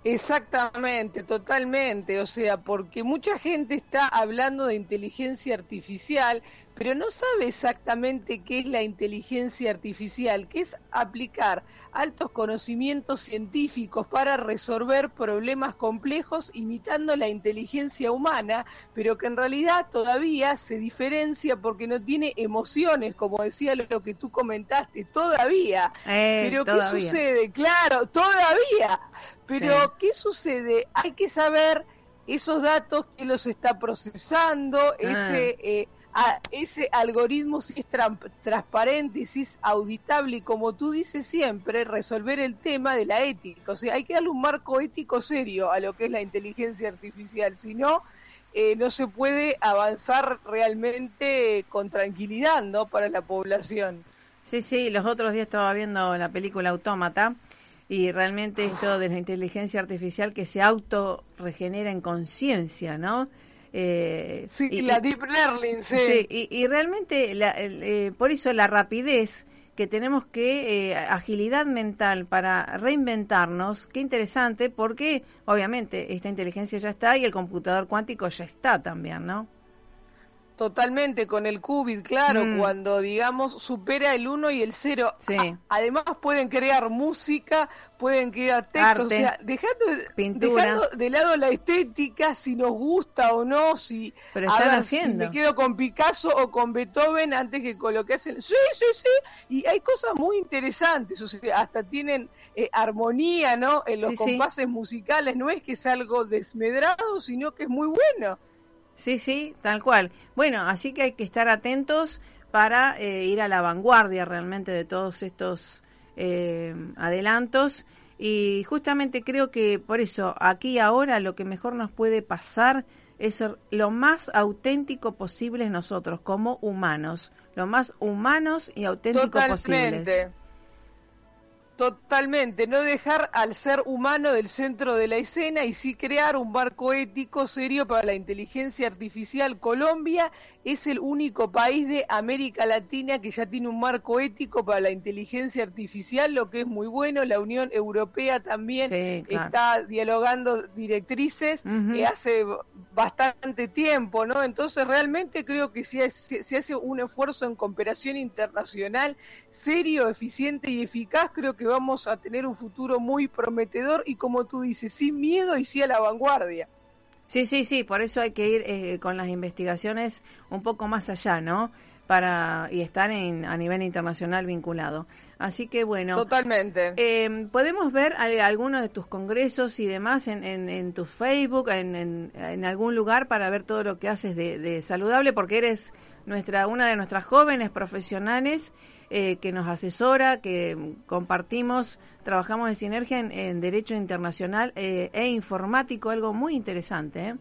Exactamente, totalmente. O sea, porque mucha gente está hablando de inteligencia artificial, pero no sabe exactamente qué es la inteligencia artificial, que es aplicar altos conocimientos científicos para resolver problemas complejos imitando la inteligencia humana, pero que en realidad todavía se diferencia porque no tiene emociones, como decía lo que tú comentaste, todavía. Eh, pero ¿qué sucede? Claro, todavía. Pero, ¿qué sucede? Hay que saber esos datos que los está procesando, ah. ese, eh, ese algoritmo si es transparente, si es auditable y como tú dices siempre, resolver el tema de la ética. O sea, hay que darle un marco ético serio a lo que es la inteligencia artificial, si no, eh, no se puede avanzar realmente con tranquilidad, ¿no? Para la población. Sí, sí, los otros días estaba viendo la película Autómata y realmente esto de la inteligencia artificial que se auto regenera en conciencia, ¿no? Eh, sí, y, la deep learning, sí. y, realmente eh, por eso la rapidez que tenemos que eh, agilidad mental para reinventarnos, qué interesante, porque obviamente esta inteligencia ya está y el computador cuántico ya está también, ¿no? Totalmente, con el qubit, claro, mm. cuando digamos supera el 1 y el 0. además pueden crear música, pueden crear textos, o sea, dejando, de lado la estética, si nos gusta o no, si, Pero haciendo. me quedo con Picasso o con Beethoven antes que colocasen. Sí, sí, sí, y hay cosas muy interesantes, o sea, hasta tienen eh, armonía, ¿no? En los compases musicales, no es que es algo desmedrado, sino que es muy bueno. Sí, sí, tal cual. Bueno, así que hay que estar atentos para eh, ir a la vanguardia realmente de todos estos eh, adelantos. Y justamente creo que por eso, aquí ahora, lo que mejor nos puede pasar es ser lo más auténtico posible nosotros como humanos, lo más humanos y auténticos posibles. Totalmente, no dejar al ser humano del centro de la escena y sí crear un barco ético serio para la inteligencia artificial. Colombia es el único país de América Latina que ya tiene un marco ético para la inteligencia artificial, lo que es muy bueno. La Unión Europea también está dialogando directrices uh hace bastante tiempo, ¿no? Entonces realmente creo que si se hace un esfuerzo en cooperación internacional serio, eficiente y eficaz, creo que vamos a tener un futuro muy prometedor y como tú dices, sin miedo y sí a la vanguardia. Sí, sí, sí, por eso hay que ir eh, con las investigaciones un poco más allá, ¿no? Para y estar en, a nivel internacional vinculado. Así que bueno. Totalmente. Eh, podemos ver algunos de tus congresos y demás en, en, tu Facebook, en, en, algún lugar para ver todo lo que haces de, de saludable, porque eres nuestra una de nuestras jóvenes profesionales eh, que nos asesora, que compartimos, trabajamos en sinergia en, Derecho Internacional eh, e Informático, algo muy interesante. ¿eh?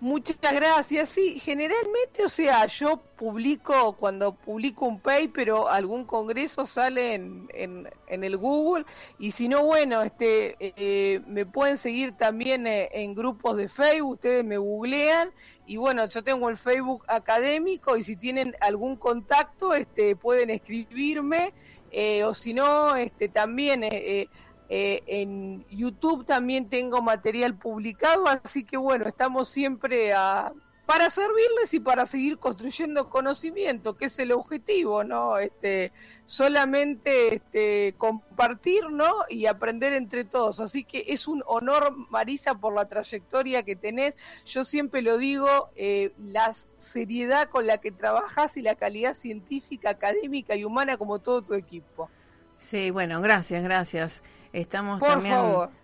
Muchas gracias. Sí, generalmente, o sea, yo publico, cuando publico un paper o algún congreso sale en, en, el Google. Y si no, bueno, este, me pueden seguir también en grupos de Facebook, ustedes me googlean. Y bueno, yo tengo el Facebook académico y si tienen algún contacto, este, pueden escribirme. Eh, o si no, este, también eh, eh, en YouTube también tengo material publicado, así que bueno, estamos siempre a, para servirles y para seguir construyendo conocimiento, que es el objetivo, ¿no? Este, solamente este, compartir, ¿no? Y aprender entre todos. Así que es un honor, Marisa, por la trayectoria que tenés. Yo siempre lo digo, eh, la seriedad con la que trabajas y la calidad científica, académica y humana como todo tu equipo. Sí, bueno, gracias, gracias. Estamos también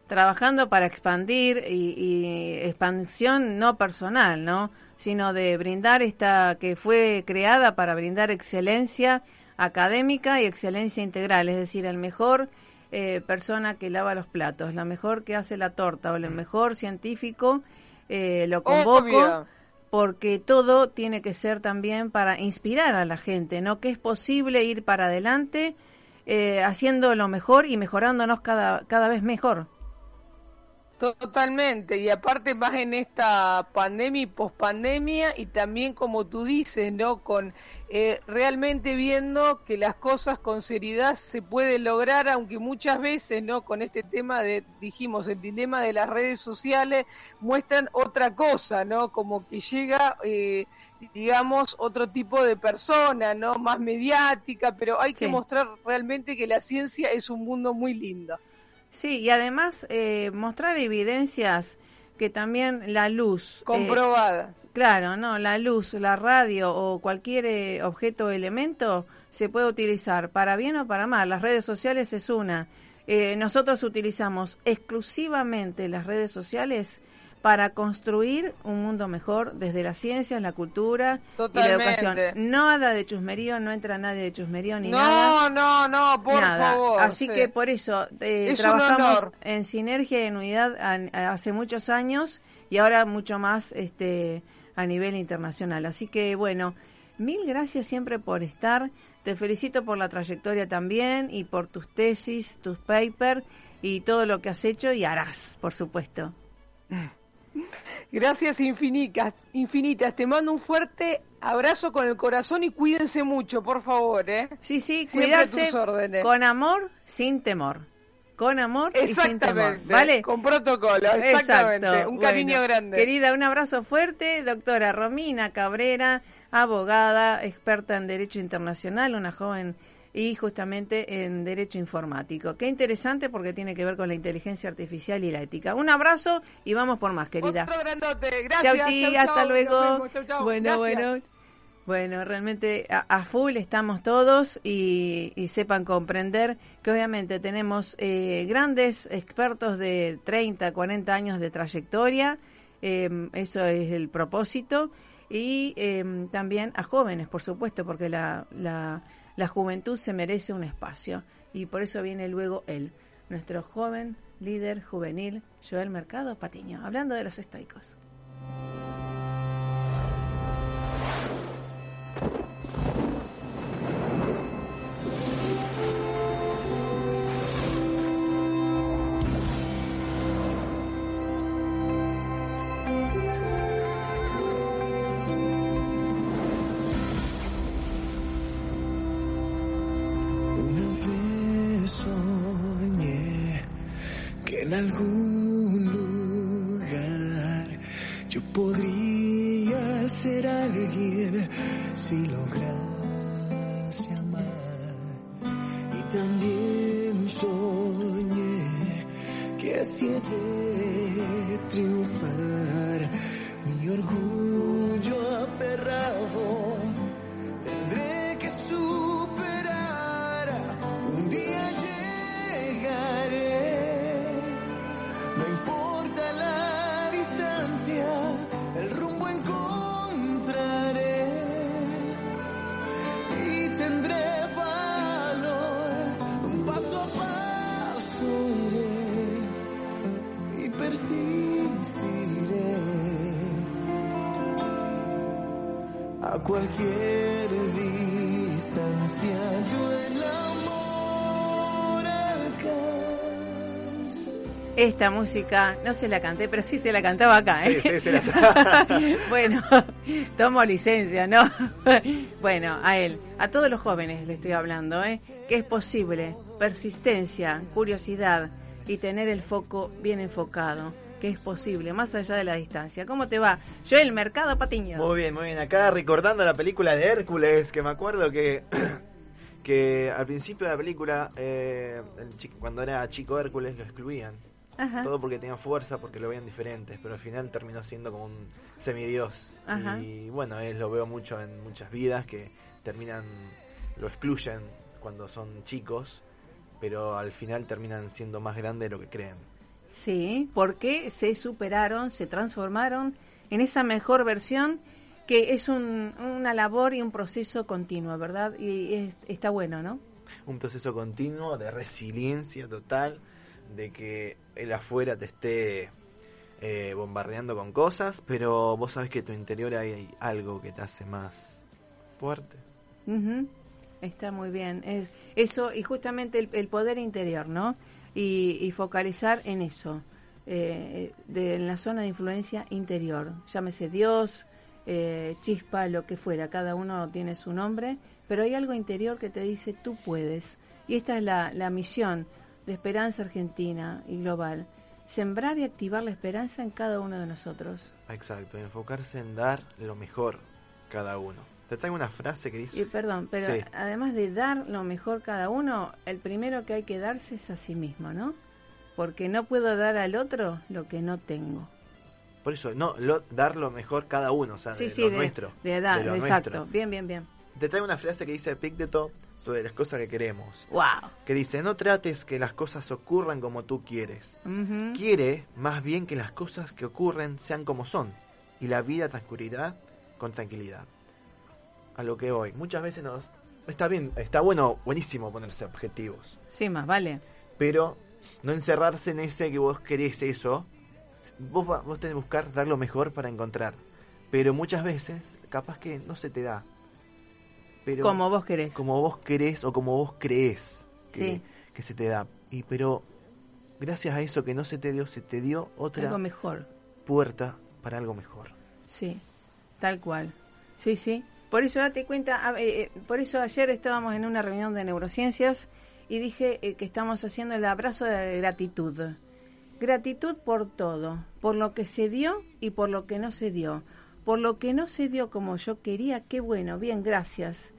trabajando para expandir y, y expansión no personal, ¿no? sino de brindar esta que fue creada para brindar excelencia académica y excelencia integral, es decir, el mejor eh, persona que lava los platos, la mejor que hace la torta o el mejor científico, eh, lo convoco porque todo tiene que ser también para inspirar a la gente, ¿no? Que es posible ir para adelante eh, haciendo lo mejor y mejorándonos cada, cada vez mejor. Totalmente, y aparte más en esta pandemia y pospandemia, y también como tú dices, ¿no? Con eh, realmente viendo que las cosas con seriedad se pueden lograr, aunque muchas veces, ¿no? Con este tema de, dijimos, el dilema de las redes sociales, muestran otra cosa, ¿no? Como que llega, eh, digamos, otro tipo de persona, ¿no? Más mediática, pero hay que mostrar realmente que la ciencia es un mundo muy lindo. Sí, y además eh, mostrar evidencias que también la luz... Eh, Comprobada. claro, no, la luz, la radio o cualquier eh, objeto o elemento se puede utilizar para bien o para mal. Las redes sociales es una. nosotros utilizamos exclusivamente las redes sociales para construir un mundo mejor desde las ciencias, la cultura y la educación. Nada de chusmerío, no entra nadie de chusmerío ni nada. No, no, no, por favor. Así que por eso eh, trabajamos en sinergia y en unidad hace muchos años y ahora mucho más este a nivel internacional. Así que bueno, mil gracias siempre por estar. Te felicito por la trayectoria también y por tus tesis, tus papers y todo lo que has hecho y harás, por supuesto. Gracias infinitas, infinitas. Te mando un fuerte abrazo con el corazón y cuídense mucho, por favor. ¿eh? Sí, sí, cuidarse con amor, sin temor. Con amor y sin temor. ¿Vale? Con protocolo, exactamente. Un cariño grande. Querida, un abrazo fuerte. Doctora Romina Cabrera, abogada, experta en Derecho Internacional, una joven y justamente en Derecho Informático. Qué interesante porque tiene que ver con la inteligencia artificial y la ética. Un abrazo y vamos por más, querida. Otro grandote. Gracias. Chau, chi, hasta luego. Bueno, bueno. Bueno, realmente a, full estamos todos y, sepan comprender que obviamente tenemos eh, grandes expertos de 30, 40 años de trayectoria, em, eso es el propósito, y em, también a jóvenes, por supuesto, porque la, la la juventud se merece un espacio y por eso viene luego él, nuestro joven líder juvenil Joel Mercado Patiño, hablando de los estoicos. Cualquier distancia, yo el amor alcanza. Esta música, no se la canté, pero sí se la cantaba acá, ¿eh? Sí, sí, se la Bueno, tomo licencia, ¿no? bueno, a él, a todos los jóvenes le estoy hablando, ¿eh? Que es posible, persistencia, curiosidad y tener el foco bien enfocado que es posible, más allá de la distancia. ¿Cómo te va? Yo el mercado Patiño. Muy bien, muy bien. Acá recordando la película de Hércules, que me acuerdo que, que al principio de la película, eh, cuando era chico Hércules, lo excluían. Todo porque tenía fuerza, porque lo veían diferentes, pero al final terminó siendo como un semidios. Y bueno, es, lo veo mucho en muchas vidas que terminan, lo excluyen cuando son chicos, pero al final terminan siendo más grandes de lo que creen. Sí, porque se superaron, se transformaron en esa mejor versión que es una labor y un proceso continuo, ¿verdad? Y está bueno, ¿no? Un proceso continuo de resiliencia total, de que el afuera te esté eh, bombardeando con cosas, pero vos sabes que tu interior hay algo que te hace más fuerte. Está muy bien. Es, eso, y justamente el poder interior, ¿no? y, focalizar en eso, eh, de, en la zona de influencia interior. Llámese Dios, eh, chispa, lo que fuera, cada uno tiene su nombre, pero hay algo interior que te dice tú puedes. Y esta es la, la misión de Esperanza Argentina y Global, sembrar y activar la esperanza en cada uno de nosotros. Exacto, enfocarse en dar lo mejor cada uno. Te traigo una frase que dice... Y perdón, pero además de dar lo mejor cada uno, el primero que hay que darse es a sí mismo, ¿no? Porque no puedo dar al otro lo que no tengo. Por eso, no, lo, dar lo mejor cada uno, o sea, de lo nuestro. De dar, exacto. Bien, bien, bien. Te traigo una frase que dice Epicteto sobre las cosas que queremos. Wow. Que dice, no trates que las cosas ocurran como tú quieres. Quiere más bien que las cosas que ocurren sean como son. Y la vida transcurrirá con tranquilidad a lo que hoy. Muchas veces nos... Está bien, está bueno, buenísimo ponerse objetivos. Sí, más vale. Pero no encerrarse en ese que vos querés eso. Vos, vos tenés que buscar dar lo mejor para encontrar. Pero muchas veces, capaz que no se te da. Pero como vos querés. Como vos querés o como vos crees que, que se te da. Y pero gracias a eso que no se te dio, se te dio otra algo mejor. puerta para algo mejor. Sí, tal cual. Sí, sí. Por eso date cuenta, eh, eh, por eso ayer estábamos en una reunión de neurociencias y dije eh, que estamos haciendo el abrazo de gratitud. Gratitud por todo, por lo que se dio y por lo que no se dio. Por lo que no se dio como yo quería, qué bueno, bien, gracias.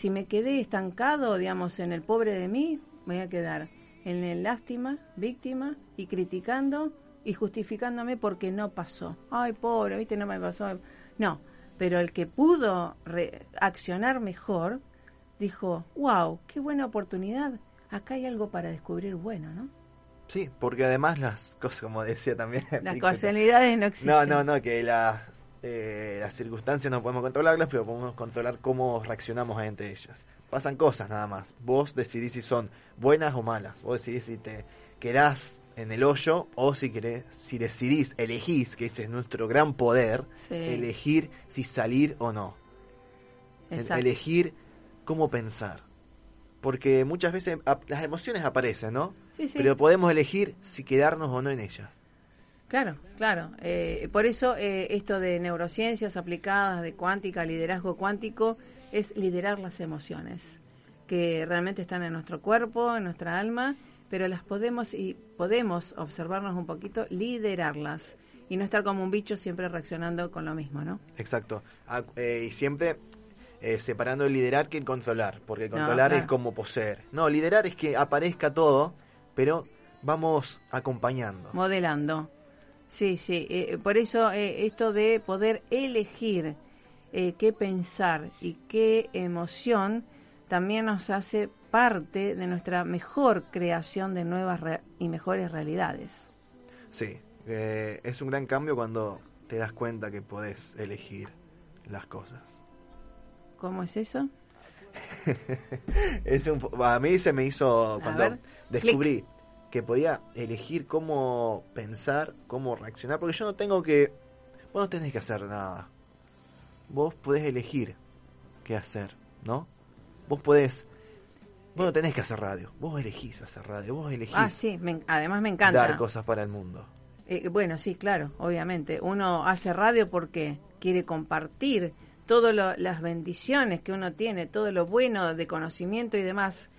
Si me quedé estancado, digamos, en el pobre de mí, me voy a quedar en el lástima, víctima y criticando y justificándome porque no pasó. Ay, pobre, viste, no me pasó. No, pero el que pudo reaccionar mejor dijo, wow, qué buena oportunidad, acá hay algo para descubrir bueno, ¿no? Sí, porque además las cosas, como decía también... Las casualidades no existen. No, no, no, que las, eh, las circunstancias no podemos controlarlas, pero podemos controlar cómo reaccionamos ante ellas. Pasan cosas nada más. Vos decidís si son buenas o malas. Vos decidís si te quedás en el hoyo o si querés, si decidís, elegís, que ese es nuestro gran poder, elegir si salir o no. Elegir cómo pensar. Porque muchas veces las emociones aparecen, ¿no? Pero podemos elegir si quedarnos o no en ellas. Claro, claro. Eh, por eso eh, esto de neurociencias aplicadas, de cuántica, liderazgo cuántico, es liderar las emociones, que realmente están en nuestro cuerpo, en nuestra alma, pero las podemos y podemos observarnos un poquito, liderarlas y no estar como un bicho siempre reaccionando con lo mismo, ¿no? Exacto. Ah, eh, y siempre separando el liderar que el controlar, porque controlar es como poseer. No, liderar es que aparezca todo, pero vamos acompañando. Modelando. Sí, sí. Eh, por eso eh, esto de poder elegir eh, qué pensar y qué emoción también nos hace parte de nuestra mejor creación de nuevas y mejores realidades. Sí, es un gran cambio cuando te das cuenta que podés elegir las cosas. ¿Cómo es eso? es un, a mí se me hizo cuando descubrí que podía elegir cómo pensar, cómo reaccionar, porque yo no tengo que... Vos no tenés que hacer nada. Vos podés elegir qué hacer, ¿no? Vos podés... Vos no tenés que hacer radio, vos elegís hacer radio, vos elegís... Ah, sí, además me encanta. Dar cosas para el mundo. Eh, bueno, sí, claro, obviamente. Uno hace radio porque quiere compartir todas las bendiciones que uno tiene, todo lo bueno de conocimiento y demás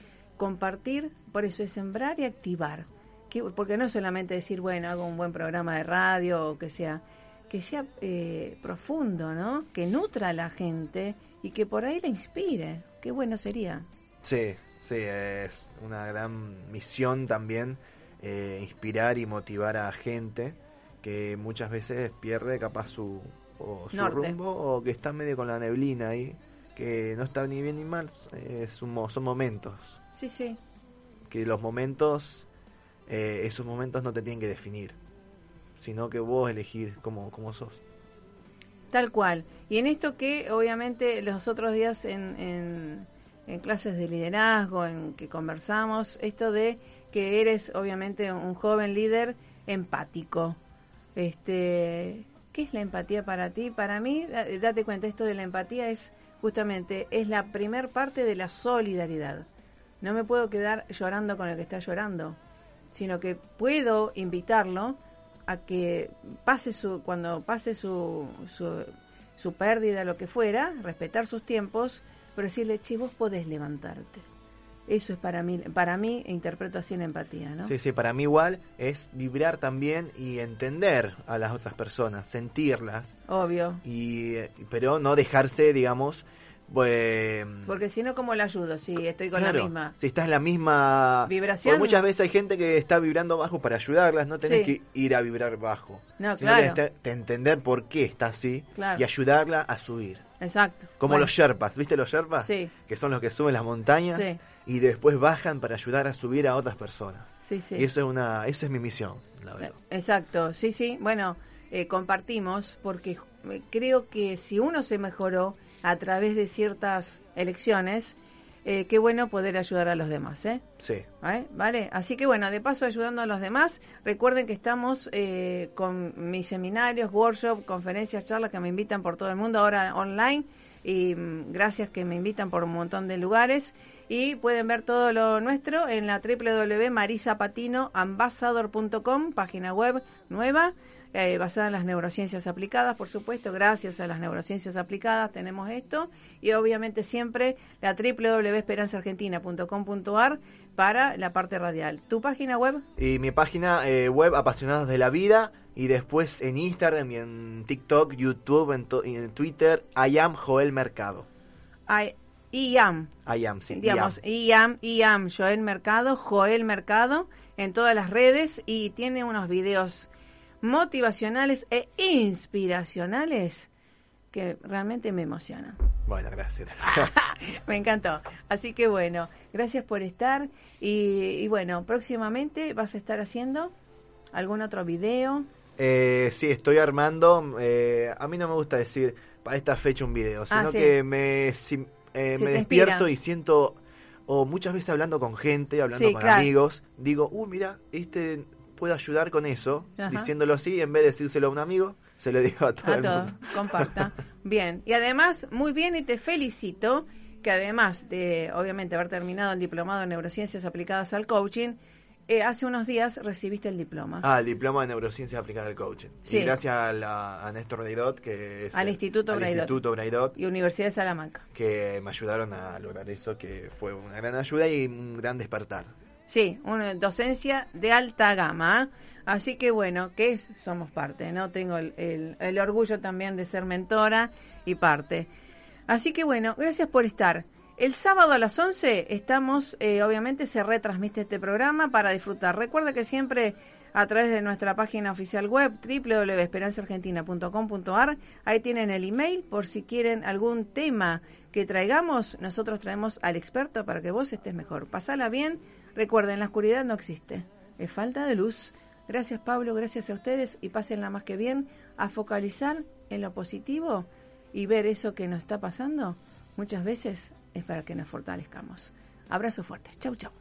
compartir, por eso es sembrar y activar. Que, porque no es solamente decir, bueno, hago un buen programa de radio o que sea, que sea eh, profundo, ¿no? Que nutra a la gente y que por ahí la inspire. Qué bueno sería. Sí, sí, es una gran misión también eh, inspirar y motivar a gente que muchas veces pierde capaz su, su rumbo o que está medio con la neblina ahí, que no está ni bien ni mal, es son momentos. Sí, sí. Que los momentos, eh, esos momentos no te tienen que definir, sino que vos elegir cómo, cómo sos. Tal cual. Y en esto que obviamente los otros días en, en, clases de liderazgo, en que conversamos, esto de que eres obviamente un joven líder empático. Este, ¿Qué es la empatía para ti? Para mí, date cuenta, esto de la empatía es justamente, es la primer parte de la solidaridad. No me puedo quedar llorando con el que está llorando, sino que puedo invitarlo a que pase su, cuando pase su, su, su pérdida, lo que fuera, respetar sus tiempos, pero decirle, che, vos podés levantarte. Eso es para mí, para mí interpreto así en empatía, ¿no? Sí, sí, para mí igual es vibrar también y entender a las otras personas, sentirlas. Obvio. Y, pero no dejarse, digamos, pues, Porque si no, ¿cómo la ayudo? Si estoy con la misma. Si estás en la misma vibración. muchas veces hay gente que está vibrando bajo para ayularlas, no tenés que ir a vibrar bajo. No, claro. que entender por qué está así y ayudarla a subir. Exacto. Como los Sherpas, ¿viste los Sherpas? Sí. Que son los que suben las montañas y después bajan para ayudar a subir a otras personas. Sí, sí. Y eso es una, esa es mi misión, la verdad. Exacto, sí, sí. Bueno, eh, compartimos porque eh, creo que si uno se mejoró a través de ciertas elecciones, eh, qué bueno poder ayudar a los demás, ¿eh? Sí. ¿Eh? ¿Vale? Así que bueno, de paso ayudando a los demás, recuerden que estamos eh, con mis seminarios, workshops, conferencias, charlas que me invitan por todo el mundo, ahora online, y mm, gracias que me invitan por un montón de lugares. Y pueden ver todo lo nuestro en la www.marisapatinoambassador.com, página web nueva eh, basada en las neurociencias aplicadas, por supuesto, gracias a las neurociencias aplicadas tenemos esto, y obviamente siempre la www.esperanzaargentina.com.ar para la parte radial. ¿Tu página web? Y mi página eh, web Apasionados de la Vida, y después en Instagram y en TikTok, YouTube, en, en Twitter, I am Joel Mercado. I, am. I am, sí. Digamos, I am, I am, Joel Mercado, Joel Mercado, en todas las redes y tiene unos videos motivacionales e inspiracionales que realmente me emocionan. Bueno, gracias. me encantó. Así que bueno, gracias por estar y, bueno, próximamente vas a estar haciendo algún otro video. Eh, sí, estoy armando. Eh, a mí no me gusta decir para esta fecha un video, sino ah, que me, eh, me despierto y siento o muchas veces hablando con gente, hablando con amigos, digo, uh, mira, este puede ayudar con eso, diciéndolo así, en vez de decírselo a un amigo, se lo digo a todo a el comparta. bien, y además, muy bien, y te felicito que además de, obviamente, haber terminado el diplomado en neurociencias aplicadas al coaching, eh, hace unos días recibiste el diploma. Ah, el diploma de neurociencias aplicadas al coaching. Sí. Y gracias a, Néstor Braidot, que es al Instituto, Braidot, y Universidad de Salamanca. Que me ayudaron a lograr eso, que fue una gran ayuda y un gran despertar. Sí, una docencia de alta gama. Así que bueno, que somos parte, ¿no? Tengo el, el orgullo también de ser mentora y parte. Así que bueno, gracias por estar. El sábado a las 11 estamos, eh, obviamente se retransmite este programa para disfrutar. Recuerda que siempre a través de nuestra página oficial web www.esperanzaargentina.com.ar, ahí tienen el email por si quieren algún tema que traigamos, nosotros traemos al experto para que vos estés mejor. Pasala bien, recuerden, la oscuridad no existe, es falta de luz. Gracias Pablo, gracias a ustedes y pásenla más que bien a focalizar en lo positivo y ver eso que nos está pasando muchas veces es para que nos fortalezcamos. Abrazo fuerte. Chau, chau.